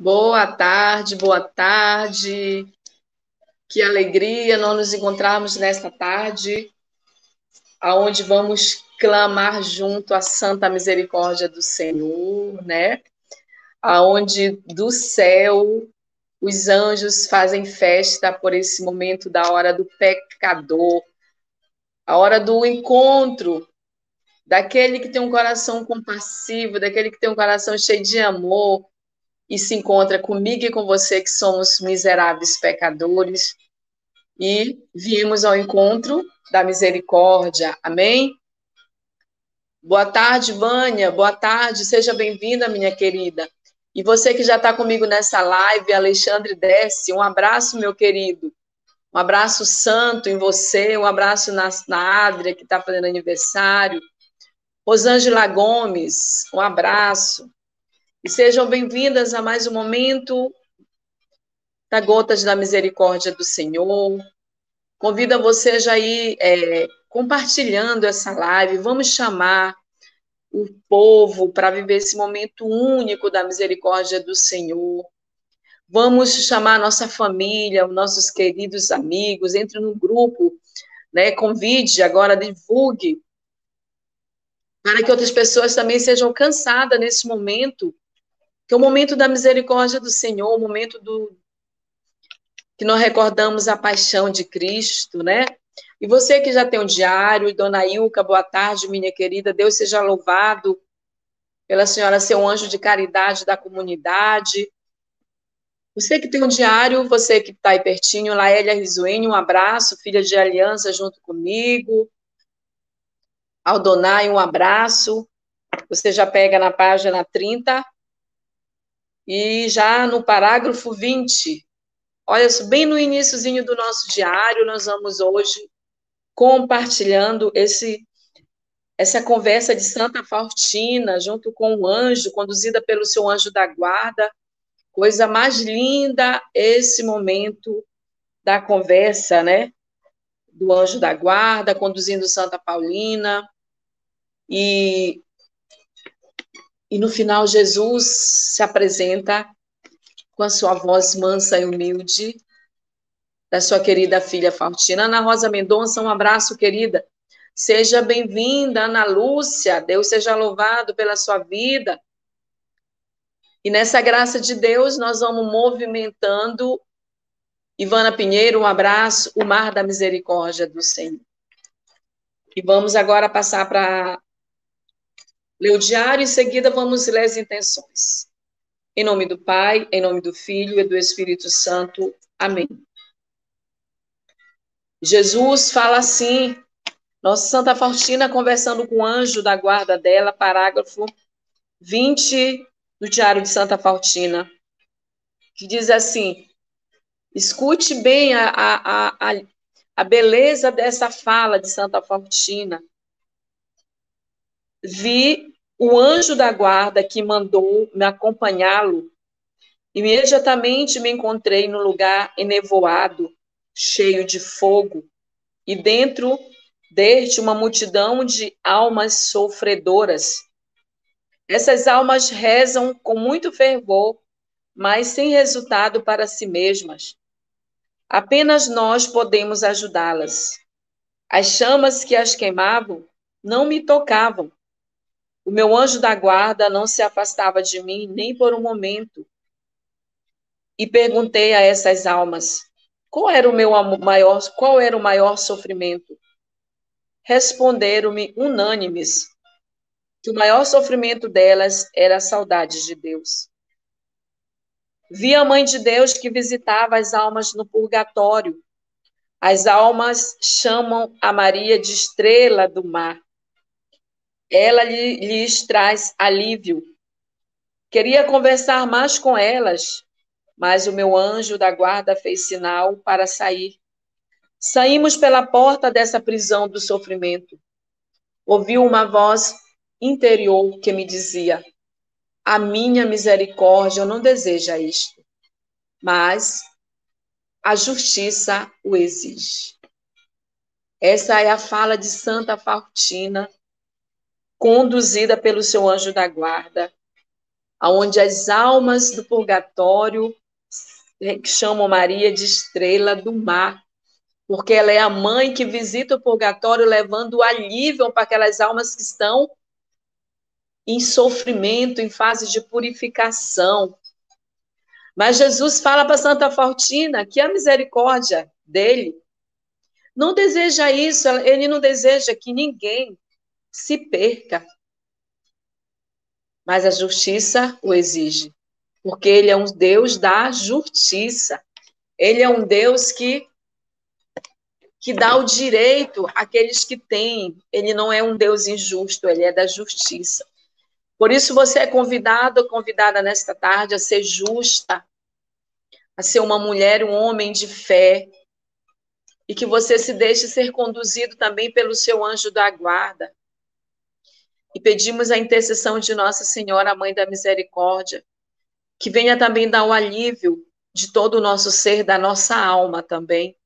Boa tarde, boa tarde. Que alegria nós nos encontrarmos nesta tarde, aonde vamos clamar junto à santa misericórdia do Senhor, né? Aonde do céu os anjos fazem festa por esse momento da hora do pecador, a hora do encontro daquele que tem um coração compassivo, daquele que tem um coração cheio de amor, e se encontra comigo e com você, que somos miseráveis pecadores, e viemos ao encontro da misericórdia. Amém? Boa tarde, Vânia. Boa tarde, seja bem-vinda, minha querida. E você que já está comigo nessa live, Alexandre Desce, um abraço, meu querido. Um abraço santo em você, um abraço na, na Adria, que está fazendo aniversário. Rosângela Gomes, um abraço. E sejam bem-vindas a mais um momento da Gotas da Misericórdia do Senhor. Convido você já ir é, compartilhando essa live. Vamos chamar o povo para viver esse momento único da misericórdia do Senhor. Vamos chamar a nossa família, os nossos queridos amigos, entre no grupo, né? Convide agora, divulgue, para que outras pessoas também sejam alcançadas nesse momento que é o momento da misericórdia do Senhor, o momento do que nós recordamos a paixão de Cristo, né? E você que já tem um diário, Dona Ilka, boa tarde, minha querida, Deus seja louvado pela senhora ser um anjo de caridade da comunidade. Você que tem um diário, você que está aí pertinho, Laélia Rizuene, um abraço, filha de aliança junto comigo. Aldonai, um abraço. Você já pega na página 30, e já no parágrafo 20, olha, bem no iníciozinho do nosso diário, nós vamos hoje compartilhando esse essa conversa de Santa Faustina, junto com o anjo, conduzida pelo seu anjo da guarda. Coisa mais linda esse momento da conversa, né? Do anjo da guarda, conduzindo Santa Paulina. E e no final, Jesus se apresenta com a sua voz mansa e humilde, da sua querida filha Faustina. Ana Rosa Mendonça, um abraço, querida. Seja bem-vinda, Ana Lúcia. Deus seja louvado pela sua vida. E nessa graça de Deus, nós vamos movimentando. Ivana Pinheiro, um abraço. O mar da misericórdia do Senhor. E vamos agora passar para Lê o diário, em seguida vamos ler as intenções. Em nome do Pai, em nome do Filho e do Espírito Santo. Amém. Jesus fala assim, nossa Santa Faustina conversando com o anjo da guarda dela, parágrafo 20 do Diário de Santa Faustina, que diz assim: escute bem a, a, a, a beleza dessa fala de Santa Faustina. Vi o anjo da guarda que mandou me acompanhá-lo, imediatamente me encontrei no lugar enevoado, cheio de fogo, e dentro deste uma multidão de almas sofredoras. Essas almas rezam com muito fervor, mas sem resultado para si mesmas. Apenas nós podemos ajudá-las. As chamas que as queimavam não me tocavam, o meu anjo da guarda não se afastava de mim nem por um momento. E perguntei a essas almas: qual era o meu maior, qual era o maior sofrimento? Responderam-me unânimes que o maior sofrimento delas era a saudade de Deus. Vi a mãe de Deus que visitava as almas no purgatório. As almas chamam a Maria de estrela do mar ela lhes traz alívio. Queria conversar mais com elas, mas o meu anjo da guarda fez sinal para sair. Saímos pela porta dessa prisão do sofrimento. Ouvi uma voz interior que me dizia: A minha misericórdia não deseja isto, mas a justiça o exige. Essa é a fala de Santa Faustina conduzida pelo seu anjo da guarda, aonde as almas do purgatório chamam Maria de estrela do mar, porque ela é a mãe que visita o purgatório levando alívio para aquelas almas que estão em sofrimento, em fase de purificação. Mas Jesus fala para Santa Fortina que a misericórdia dele não deseja isso, ele não deseja que ninguém se perca. Mas a justiça o exige, porque ele é um Deus da justiça. Ele é um Deus que que dá o direito àqueles que têm. Ele não é um Deus injusto, ele é da justiça. Por isso você é convidado, convidada nesta tarde a ser justa, a ser uma mulher, um homem de fé, e que você se deixe ser conduzido também pelo seu anjo da guarda. E pedimos a intercessão de Nossa Senhora, Mãe da Misericórdia, que venha também dar o alívio de todo o nosso ser, da nossa alma também,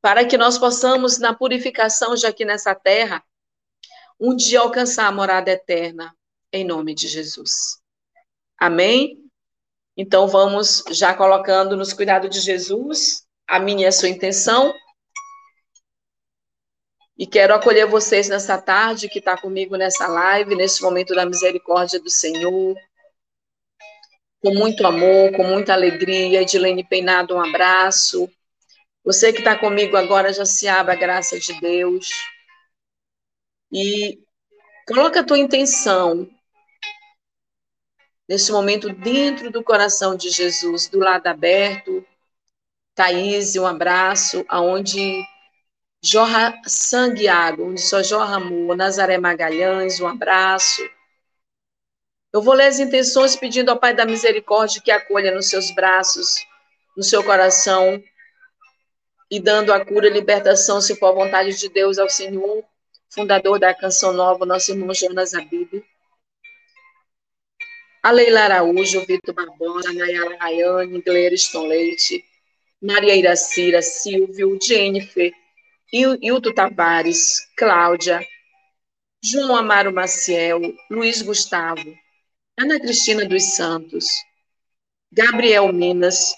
para que nós possamos, na purificação já aqui nessa terra, um dia alcançar a morada eterna, em nome de Jesus. Amém? Então vamos já colocando nos cuidados de Jesus a minha e a sua intenção. E quero acolher vocês nessa tarde que está comigo nessa live, nesse momento da misericórdia do Senhor. Com muito amor, com muita alegria. Edilene Peinado, um abraço. Você que está comigo agora já se abre a graça de Deus. E coloca a tua intenção nesse momento dentro do coração de Jesus, do lado aberto. Thaís, um abraço, aonde jorra sangue água, onde só jorra amor. Nazaré Magalhães, um abraço. Eu vou ler as intenções pedindo ao Pai da Misericórdia que acolha nos seus braços, no seu coração, e dando a cura e libertação, se for a vontade de Deus, ao Senhor, fundador da Canção Nova, nosso irmão Jonas Abib. A Leila Araújo, Vitor Barbosa, Nayara Rayane, Gleiriston Leite, Maria Iracira, Silvio, Jennifer, Hilton Tavares, Cláudia, João Amaro Maciel, Luiz Gustavo, Ana Cristina dos Santos, Gabriel Minas,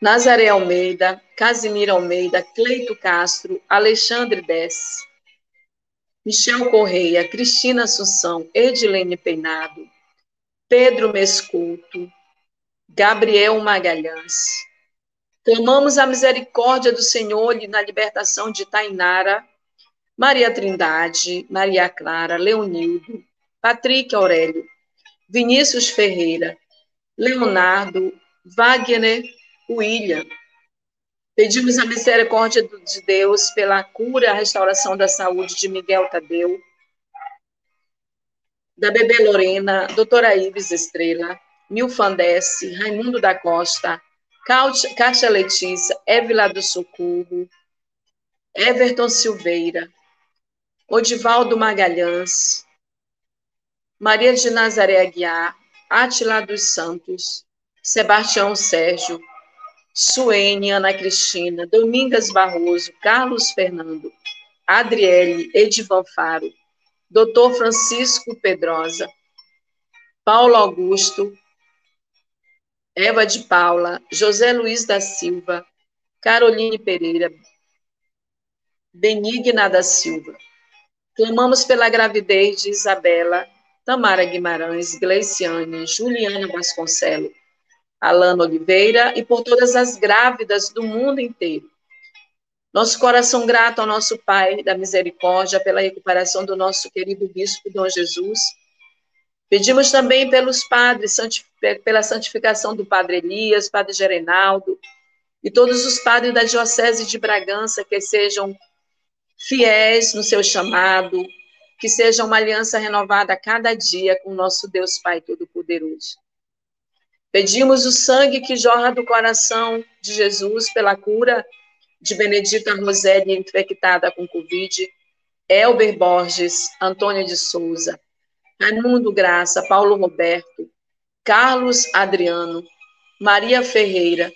Nazaré Almeida, Casimiro Almeida, Cleito Castro, Alexandre Dess, Michel Correia, Cristina Assunção, Edilene Peinado, Pedro Mesculto, Gabriel Magalhães. Clamamos a misericórdia do Senhor na libertação de Tainara, Maria Trindade, Maria Clara, Leonildo, Patrick Aurélio, Vinícius Ferreira, Leonardo, Wagner William. Pedimos a misericórdia de Deus pela cura e a restauração da saúde de Miguel Tadeu, da bebê Lorena, doutora Ives Estrela, Milfandesse, Raimundo da Costa, Cátia Letícia, Évila do Socorro, Everton Silveira, Odivaldo Magalhães, Maria de Nazaré Aguiar, Atila dos Santos, Sebastião Sérgio, Suene, Ana Cristina, Domingas Barroso, Carlos Fernando, Adriele, Edivan Faro, Dr. Francisco Pedrosa, Paulo Augusto, Eva de Paula, José Luiz da Silva, Caroline Pereira, Benigna da Silva. Clamamos pela gravidez de Isabela, Tamara Guimarães, Gleiciane, Juliana Vasconcelo, Alana Oliveira, e por todas as grávidas do mundo inteiro. Nosso coração grato ao nosso Pai da Misericórdia pela recuperação do nosso querido Bispo Dom Jesus. Pedimos também pelos padres, pela santificação do Padre Elias, Padre Gerenaldo, e todos os padres da Diocese de Bragança que sejam fiéis no seu chamado, que seja uma aliança renovada a cada dia com o nosso Deus Pai Todo-Poderoso. Pedimos o sangue que jorra do coração de Jesus pela cura de Benedita Rosélia infectada com Covid, Elber Borges, Antônia de Souza, Raimundo Graça, Paulo Roberto, Carlos Adriano, Maria Ferreira,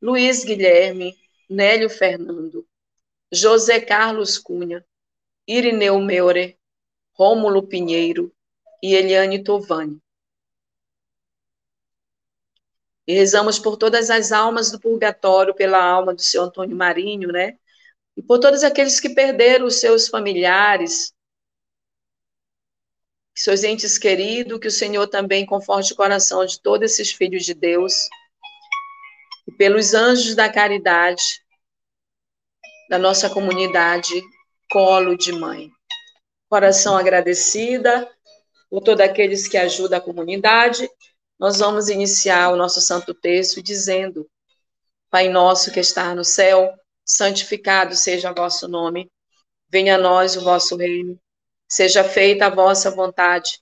Luiz Guilherme, Nélio Fernando, José Carlos Cunha, Irineu Meure, Rômulo Pinheiro, e Eliane Tovani. E rezamos por todas as almas do purgatório, pela alma do seu Antônio Marinho, né? E por todos aqueles que perderam os seus familiares, seus entes queridos, que o Senhor também conforte o coração de todos esses filhos de Deus, e pelos anjos da caridade da nossa comunidade Colo de Mãe. Coração agradecida por todos aqueles que ajudam a comunidade. Nós vamos iniciar o nosso santo texto dizendo: Pai nosso que está no céu, santificado seja o vosso nome, venha a nós o vosso reino, seja feita a vossa vontade,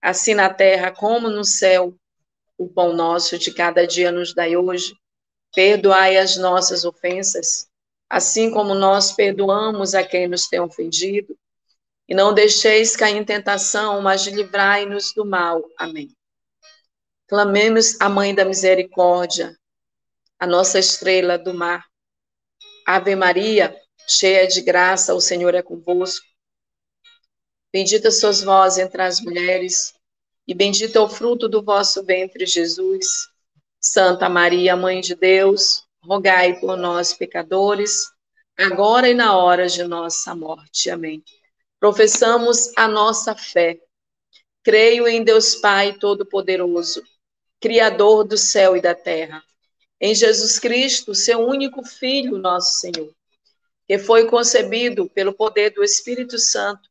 assim na terra como no céu. O pão nosso de cada dia nos dai hoje. Perdoai as nossas ofensas, assim como nós perdoamos a quem nos tem ofendido. E não deixeis cair em tentação, mas livrai-nos do mal. Amém. Clamemos a Mãe da Misericórdia, a nossa estrela do mar. Ave Maria, cheia de graça, o Senhor é convosco. Bendita sois vós entre as mulheres, e bendito é o fruto do vosso ventre, Jesus. Santa Maria, Mãe de Deus, rogai por nós, pecadores, agora e na hora de nossa morte. Amém. Professamos a nossa fé. Creio em Deus Pai Todo-Poderoso Criador do céu e da terra. Em Jesus Cristo, seu único Filho, nosso Senhor, que foi concebido pelo poder do Espírito Santo,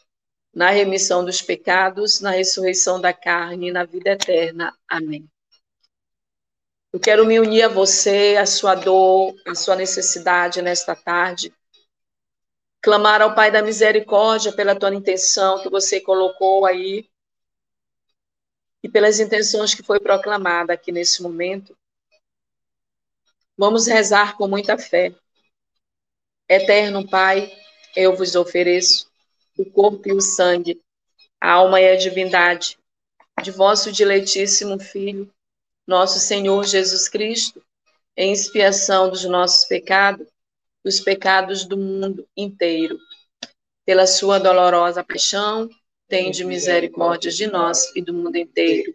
na remissão dos pecados, na ressurreição da carne e na vida eterna. Amém. Eu quero me unir a você, a sua dor, a sua necessidade nesta tarde. Clamar ao Pai da misericórdia pela tua intenção que você colocou aí e pelas intenções que foi proclamada aqui nesse momento. Vamos rezar com muita fé. Eterno Pai, eu vos ofereço o corpo e o sangue, a alma e a divindade de vosso diletíssimo Filho, nosso Senhor Jesus Cristo, em expiação dos nossos pecados, dos pecados do mundo inteiro. Pela sua dolorosa paixão, tende misericórdia de nós e do mundo inteiro.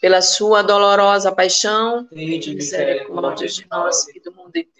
Pela sua dolorosa paixão, tende misericórdia de nós e do mundo inteiro.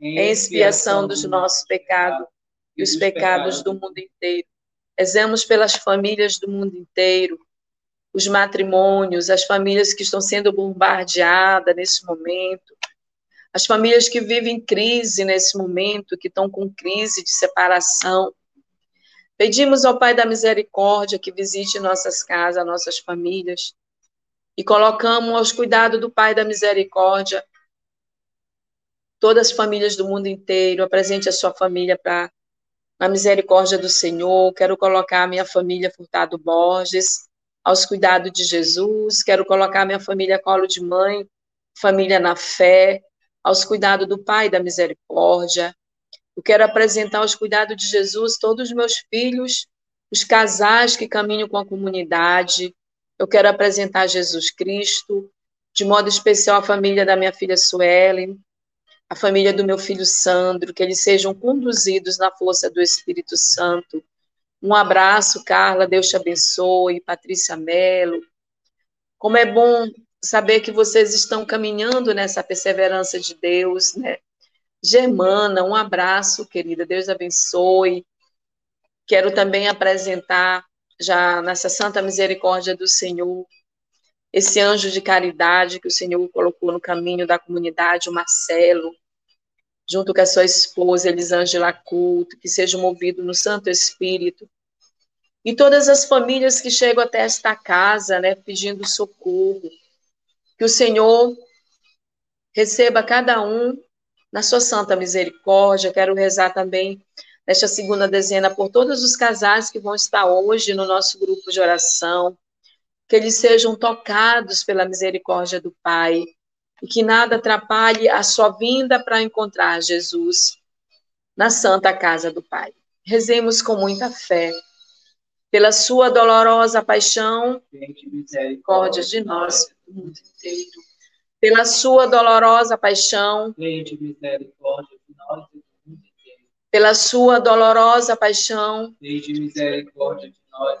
em expiação dos nossos pecados e os pecados do mundo inteiro. Rezemos pelas famílias do mundo inteiro, os matrimônios, as famílias que estão sendo bombardeadas nesse momento, as famílias que vivem crise nesse momento, que estão com crise de separação. Pedimos ao Pai da Misericórdia que visite nossas casas, nossas famílias, e colocamos aos cuidados do Pai da Misericórdia todas as famílias do mundo inteiro, apresente a sua família para a misericórdia do Senhor. Quero colocar a minha família Furtado Borges aos cuidados de Jesus. Quero colocar a minha família Colo de Mãe, família na fé, aos cuidados do Pai da Misericórdia. Eu quero apresentar aos cuidados de Jesus todos os meus filhos, os casais que caminham com a comunidade, eu quero apresentar Jesus Cristo, de modo especial a família da minha filha Suelen, a família do meu filho Sandro, que eles sejam conduzidos na força do Espírito Santo. Um abraço, Carla, Deus te abençoe, Patrícia Mello. Como é bom saber que vocês estão caminhando nessa perseverança de Deus, né? Germana, um abraço, querida, Deus abençoe. Quero também apresentar, já nessa santa misericórdia do Senhor, esse anjo de caridade que o Senhor colocou no caminho da comunidade, o Marcelo, junto com a sua esposa, Elisângela Culto, que seja movido no Santo Espírito. E todas as famílias que chegam até esta casa, né, pedindo socorro, que o Senhor receba cada um na sua santa misericórdia. Quero rezar também nesta segunda dezena por todos os casais que vão estar hoje no nosso grupo de oração, que eles sejam tocados pela misericórdia do Pai e que nada atrapalhe a sua vinda para encontrar Jesus na santa casa do Pai. Rezemos com muita fé. Pela sua dolorosa paixão, misericórdia de nós, do mundo inteiro. Pela sua dolorosa paixão, misericórdia de nós, do mundo inteiro. Pela sua dolorosa paixão, misericórdia de nós,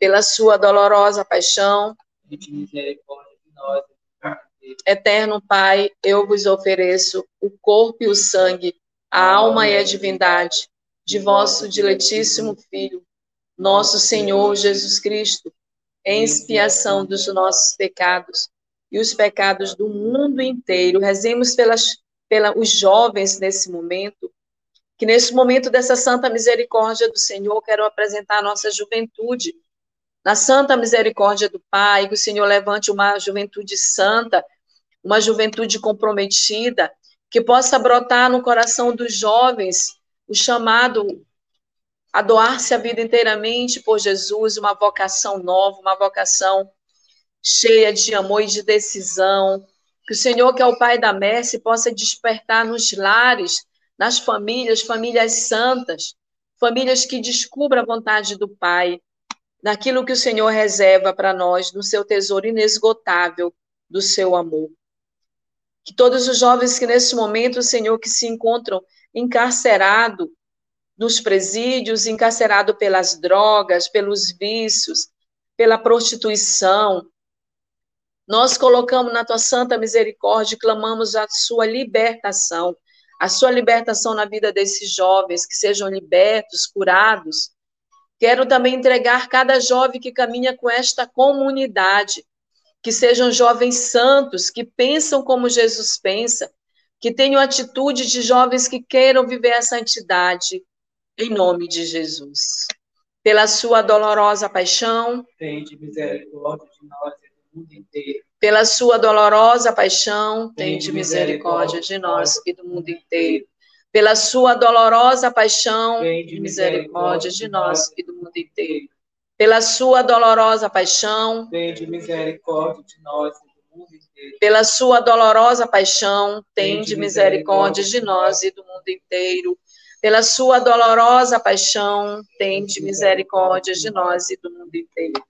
pela sua dolorosa paixão. Eterno Pai, eu vos ofereço o corpo e o sangue, a alma e a divindade de vosso diletíssimo Filho, nosso Senhor Jesus Cristo, em expiação dos nossos pecados e os pecados do mundo inteiro. Rezemos pelas, pela, os jovens nesse momento, que nesse momento dessa santa misericórdia do Senhor, quero apresentar a nossa juventude na santa misericórdia do Pai, que o Senhor levante uma juventude santa, uma juventude comprometida, que possa brotar no coração dos jovens o chamado a doar-se a vida inteiramente por Jesus, uma vocação nova, uma vocação cheia de amor e de decisão. Que o Senhor, que é o Pai da Merce, possa despertar nos lares, nas famílias, famílias santas, famílias que descubram a vontade do Pai daquilo que o Senhor reserva para nós no seu tesouro inesgotável do seu amor. Que todos os jovens que nesse momento, Senhor, que se encontram encarcerados nos presídios, encarcerados pelas drogas, pelos vícios, pela prostituição, nós colocamos na tua santa misericórdia e clamamos a sua libertação, a sua libertação na vida desses jovens, que sejam libertos, curados, Quero também entregar cada jovem que caminha com esta comunidade, que sejam jovens santos, que pensam como Jesus pensa, que tenham atitude de jovens que queiram viver a santidade, em nome de Jesus. Pela sua dolorosa paixão, tende misericórdia de nós e do mundo inteiro. Pela sua dolorosa paixão, tende misericórdia de nós e do mundo inteiro pela sua dolorosa paixão e misericórdia de nós e do mundo inteiro. Pela sua dolorosa paixão, tende misericórdia de nós e do mundo inteiro. Pela sua dolorosa paixão, tende misericórdia de nós e do mundo inteiro. Pela sua dolorosa paixão, tende misericórdia de nós e do mundo inteiro.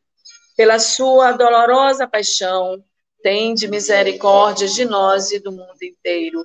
Pela sua dolorosa paixão, tende misericórdia de nós e do mundo inteiro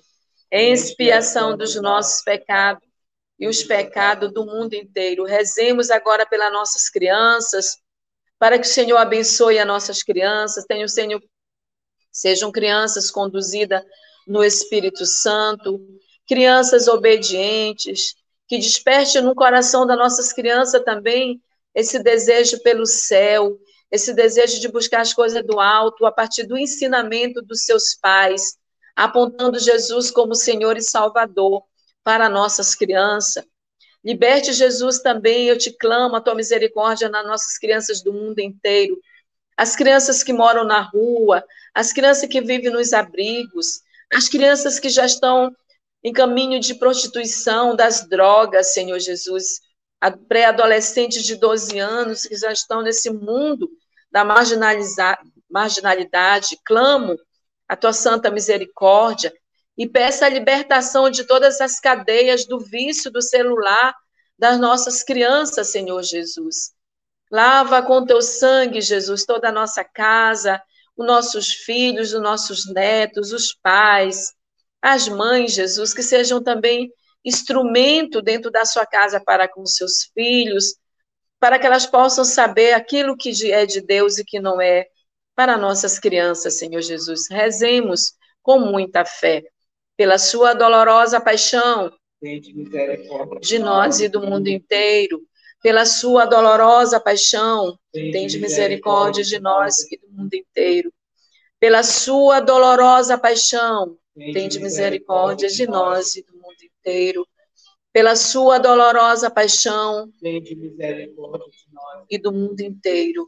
em expiação dos nossos pecados e os pecados do mundo inteiro. Rezemos agora pelas nossas crianças, para que o Senhor abençoe as nossas crianças, tenha o Senhor, sejam crianças conduzidas no Espírito Santo, crianças obedientes, que desperte no coração das nossas crianças também esse desejo pelo céu, esse desejo de buscar as coisas do alto a partir do ensinamento dos seus pais, apontando Jesus como Senhor e Salvador para nossas crianças. Liberte Jesus também, eu te clamo a tua misericórdia nas nossas crianças do mundo inteiro. As crianças que moram na rua, as crianças que vivem nos abrigos, as crianças que já estão em caminho de prostituição, das drogas, Senhor Jesus, pré-adolescentes de 12 anos que já estão nesse mundo da marginalidade. Clamo a tua santa misericórdia e peça a libertação de todas as cadeias do vício do celular das nossas crianças, Senhor Jesus. Lava com teu sangue, Jesus, toda a nossa casa, os nossos filhos, os nossos netos, os pais, as mães, Jesus, que sejam também instrumento dentro da sua casa para com seus filhos, para que elas possam saber aquilo que é de Deus e que não é para nossas crianças, Senhor Jesus. Rezemos com muita fé pela sua dolorosa paixão de nós e do mundo inteiro, pela sua dolorosa paixão, tem de misericórdia de nós e do mundo inteiro. Pela sua dolorosa paixão, tem de misericórdia de nós e do mundo inteiro. Pela sua dolorosa paixão, tem de misericórdia de nós e do mundo inteiro.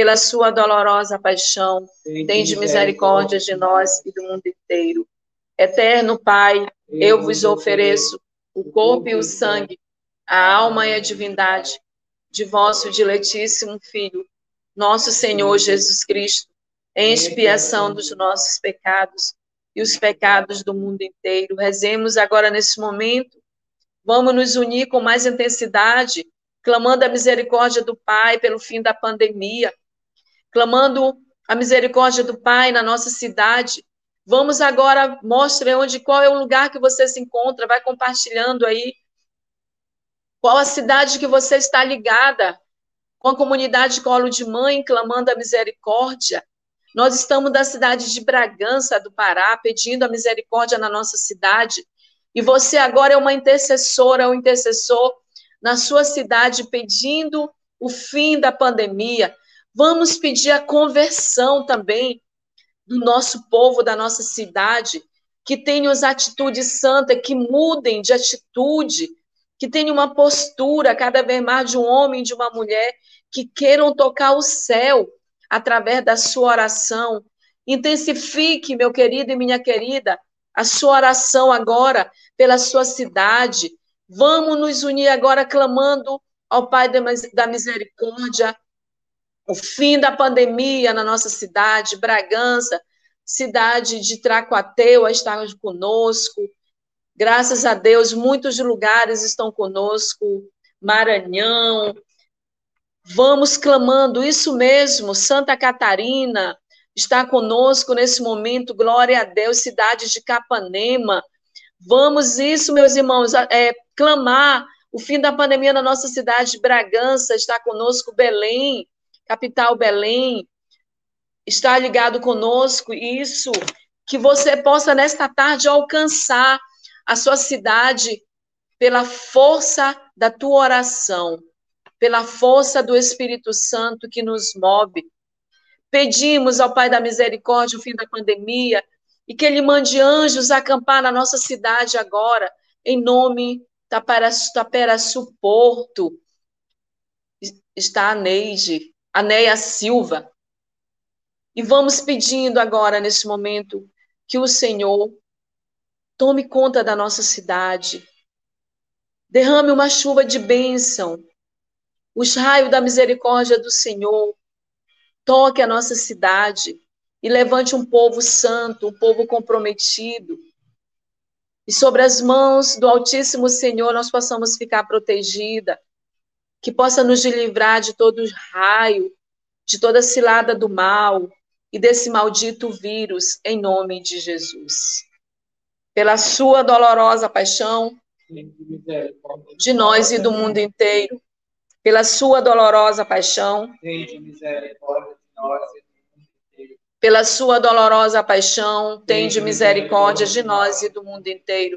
Pela sua dolorosa paixão, tem de misericórdia de nós e do mundo inteiro. Eterno Pai, eu vos ofereço o corpo e o sangue, a alma e a divindade de vosso diletíssimo Filho, nosso Senhor Jesus Cristo em expiação dos nossos pecados e os pecados do mundo inteiro. Rezemos agora nesse momento. Vamos nos unir com mais intensidade, clamando a misericórdia do Pai pelo fim da pandemia, clamando a misericórdia do Pai na nossa cidade. Vamos agora mostre onde qual é o lugar que você se encontra, vai compartilhando aí qual a cidade que você está ligada, com a comunidade Colo de Mãe, clamando a misericórdia. Nós estamos da cidade de Bragança, do Pará, pedindo a misericórdia na nossa cidade. E você agora é uma intercessora, um intercessor na sua cidade, pedindo o fim da pandemia. Vamos pedir a conversão também do nosso povo, da nossa cidade, que tenham as atitudes santas, que mudem de atitude, que tenham uma postura cada vez mais de um homem, de uma mulher, que queiram tocar o céu, através da sua oração. Intensifique, meu querido e minha querida, a sua oração agora pela sua cidade. Vamos nos unir agora clamando ao Pai da misericórdia, o fim da pandemia na nossa cidade, Bragança, cidade de Tracuateua está conosco. Graças a Deus, muitos lugares estão conosco, Maranhão, Vamos clamando, isso mesmo, Santa Catarina está conosco nesse momento, glória a Deus, cidade de Capanema. Vamos, isso, meus irmãos, é, clamar o fim da pandemia na nossa cidade de Bragança, está conosco Belém, capital Belém, está ligado conosco, isso, que você possa nesta tarde alcançar a sua cidade pela força da tua oração pela força do Espírito Santo que nos move. Pedimos ao Pai da Misericórdia o fim da pandemia e que Ele mande anjos acampar na nossa cidade agora, em nome da Taperaçu Porto. Está a Neide, a Neia Silva. E vamos pedindo agora, nesse momento, que o Senhor tome conta da nossa cidade, derrame uma chuva de bênção, os raios da misericórdia do Senhor toque a nossa cidade e levante um povo santo, um povo comprometido. e sobre as mãos do Altíssimo Senhor nós possamos ficar protegida, que possa nos livrar de todo raio, de toda cilada do mal e desse maldito vírus, em nome de Jesus. Pela sua dolorosa paixão, de nós e do mundo inteiro, pela sua dolorosa paixão, pela sua dolorosa paixão, tende misericórdia de nós e do mundo inteiro.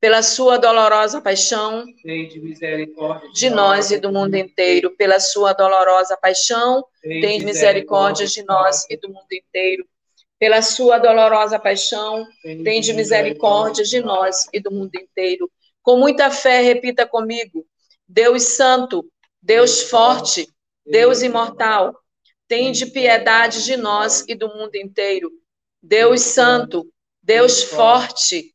pela sua dolorosa paixão, Tende misericórdia de nós e do mundo inteiro, pela sua dolorosa paixão, tem misericórdia de nós e do mundo inteiro. Pela sua dolorosa paixão, tem de misericórdia de nós e do mundo inteiro. Com muita fé, repita comigo: Deus Santo, Deus Forte, Deus Imortal, tem de piedade de nós e do mundo inteiro. Deus Santo, Deus Forte,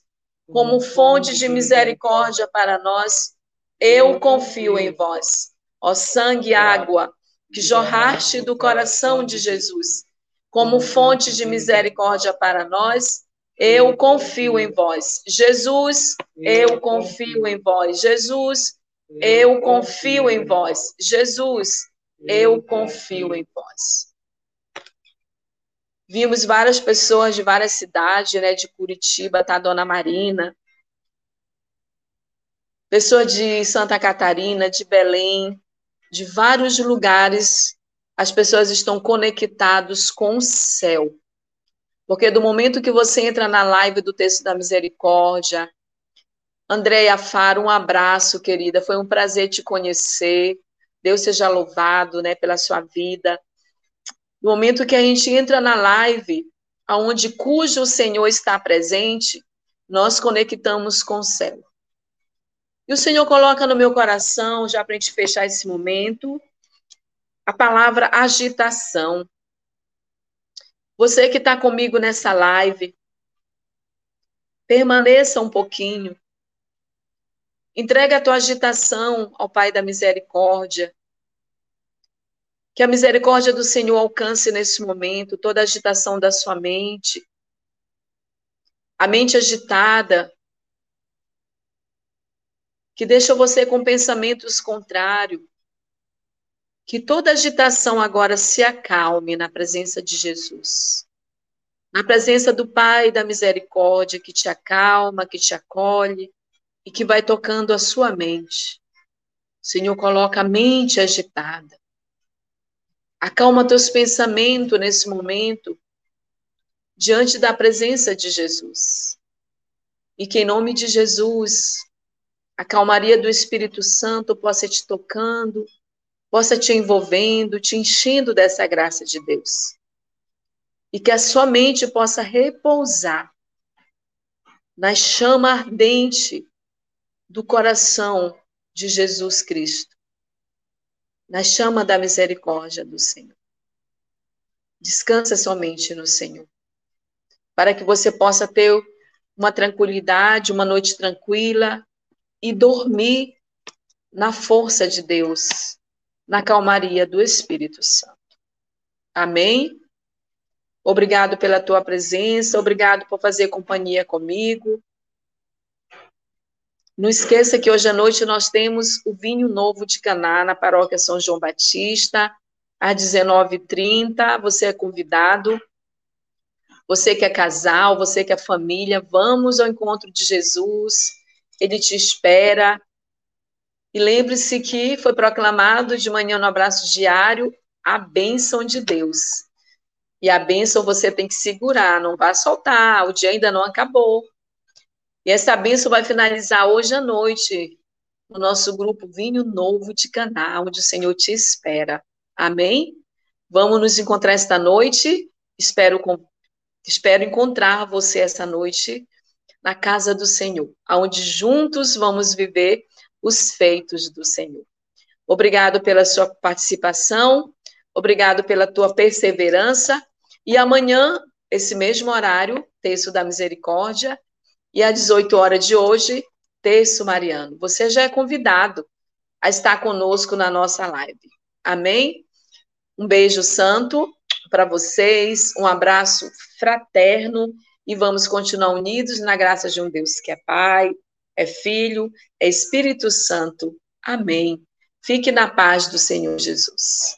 como fonte de misericórdia para nós, eu confio em vós. Ó sangue e água, que jorraste do coração de Jesus, como fonte de misericórdia para nós, eu confio em vós. Jesus, eu confio em vós. Jesus, eu confio em vós. Jesus, eu confio em vós. Vimos várias pessoas de várias cidades, né? De Curitiba, tá Dona Marina. Pessoa de Santa Catarina, de Belém, de vários lugares, as pessoas estão conectados com o céu. Porque do momento que você entra na live do Texto da Misericórdia, Andréia Faro, um abraço, querida. Foi um prazer te conhecer. Deus seja louvado, né, pela sua vida. No momento que a gente entra na live, aonde cujo Senhor está presente, nós conectamos com o céu. E o Senhor coloca no meu coração, já para a gente fechar esse momento, a palavra agitação. Você que está comigo nessa live, permaneça um pouquinho. Entrega a tua agitação ao Pai da Misericórdia. Que a misericórdia do Senhor alcance nesse momento toda a agitação da sua mente. A mente agitada, que deixa você com pensamentos contrários. Que toda agitação agora se acalme na presença de Jesus. Na presença do Pai da misericórdia, que te acalma, que te acolhe e que vai tocando a sua mente. O Senhor coloca a mente agitada. Acalma teus pensamentos nesse momento, diante da presença de Jesus. E que em nome de Jesus, a calmaria do Espírito Santo possa te tocando, possa te envolvendo, te enchendo dessa graça de Deus. E que a sua mente possa repousar na chama ardente do coração de Jesus Cristo na chama da misericórdia do Senhor. Descansa somente no Senhor, para que você possa ter uma tranquilidade, uma noite tranquila e dormir na força de Deus, na calmaria do Espírito Santo. Amém? Obrigado pela tua presença, obrigado por fazer companhia comigo. Não esqueça que hoje à noite nós temos o vinho novo de Caná na paróquia São João Batista, às 19h30. Você é convidado. Você que é casal, você que é família, vamos ao encontro de Jesus. Ele te espera. E lembre-se que foi proclamado de manhã no abraço diário a bênção de Deus. E a bênção você tem que segurar, não vai soltar, o dia ainda não acabou. E essa bênção vai finalizar hoje à noite, no nosso grupo Vinho Novo de Caná, onde o Senhor te espera. Amém? Vamos nos encontrar esta noite. Espero, espero encontrar você essa noite na casa do Senhor, onde juntos vamos viver os feitos do Senhor. Obrigado pela sua participação, obrigado pela tua perseverança. E amanhã, esse mesmo horário, texto da misericórdia, e às 18 horas de hoje, texto mariano. Você já é convidado a estar conosco na nossa live. Amém? Um beijo santo para vocês, um abraço fraterno e vamos continuar unidos na graça de um Deus que é Pai, é Filho, é Espírito Santo. Amém. Fique na paz do Senhor Jesus.